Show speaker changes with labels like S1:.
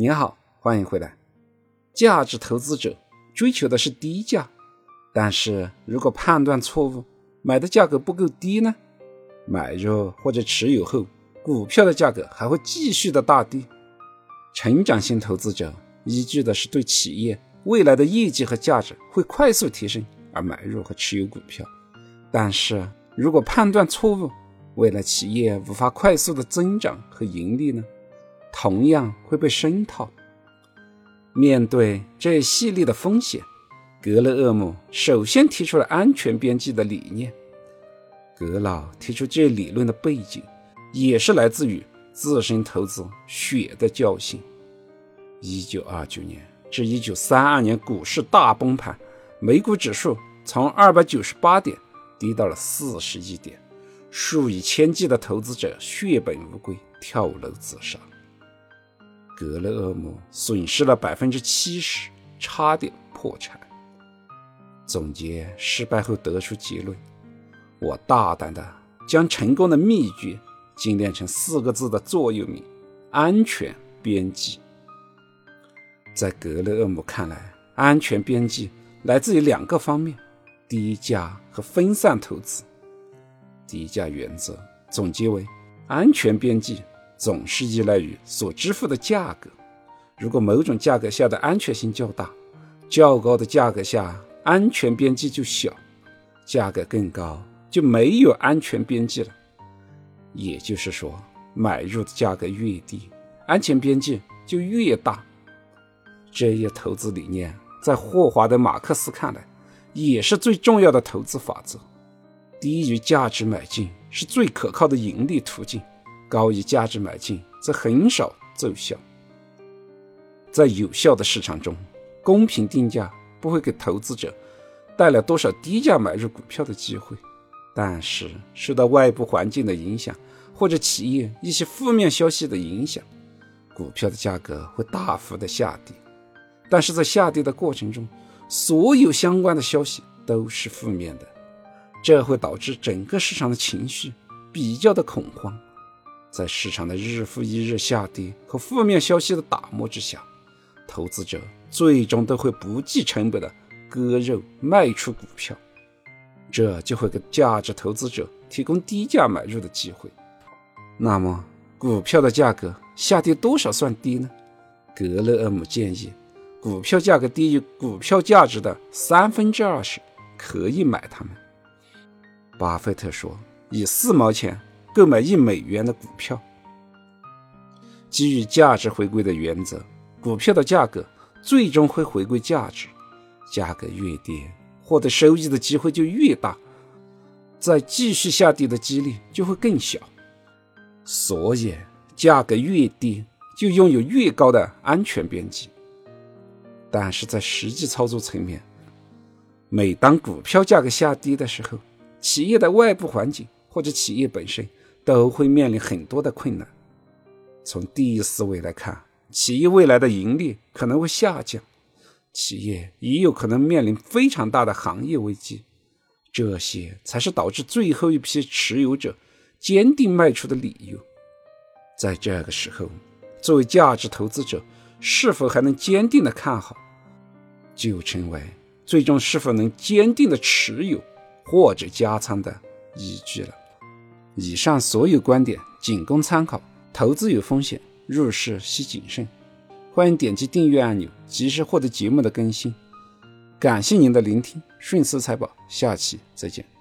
S1: 您好，欢迎回来。价值投资者追求的是低价，但是如果判断错误，买的价格不够低呢？买入或者持有后，股票的价格还会继续的大跌。成长型投资者依据的是对企业未来的业绩和价值会快速提升而买入和持有股票，但是如果判断错误，未来企业无法快速的增长和盈利呢？同样会被深套。面对这一系列的风险，格勒厄姆首先提出了安全边际的理念。格老提出这理论的背景，也是来自于自身投资血的教训。一九二九年至一九三二年股市大崩盘，美股指数从二百九十八点跌到了四十一点，数以千计的投资者血本无归，跳楼自杀。格勒厄姆损失了百分之七十，差点破产。总结失败后得出结论：我大胆的将成功的秘诀精炼成四个字的座右铭——安全边际。在格勒厄姆看来，安全边际来自于两个方面：低价和分散投资。低价原则总结为：安全边际。总是依赖于所支付的价格。如果某种价格下的安全性较大，较高的价格下安全边际就小；价格更高就没有安全边际了。也就是说，买入的价格越低，安全边际就越大。这一投资理念在霍华德·马克思看来，也是最重要的投资法则。低于价值买进是最可靠的盈利途径。高于价值买进则很少奏效。在有效的市场中，公平定价不会给投资者带来多少低价买入股票的机会，但是受到外部环境的影响或者企业一些负面消息的影响，股票的价格会大幅的下跌。但是在下跌的过程中，所有相关的消息都是负面的，这会导致整个市场的情绪比较的恐慌。在市场的日复一日下跌和负面消息的打磨之下，投资者最终都会不计成本的割肉卖出股票，这就会给价值投资者提供低价买入的机会。那么，股票的价格下跌多少算低呢？格勒厄姆建议，股票价格低于股票价值的三分之二时可以买它们。巴菲特说：“以四毛钱。”购买一美元的股票，基于价值回归的原则，股票的价格最终会回归价值。价格越跌，获得收益的机会就越大，再继续下跌的几率就会更小。所以，价格越低，就拥有越高的安全边际。但是在实际操作层面，每当股票价格下跌的时候，企业的外部环境或者企业本身。都会面临很多的困难。从第一思维来看，企业未来的盈利可能会下降，企业也有可能面临非常大的行业危机。这些才是导致最后一批持有者坚定卖出的理由。在这个时候，作为价值投资者，是否还能坚定的看好，就成为最终是否能坚定的持有或者加仓的依据了。以上所有观点仅供参考，投资有风险，入市需谨慎。欢迎点击订阅按钮，及时获得节目的更新。感谢您的聆听，顺思财宝，下期再见。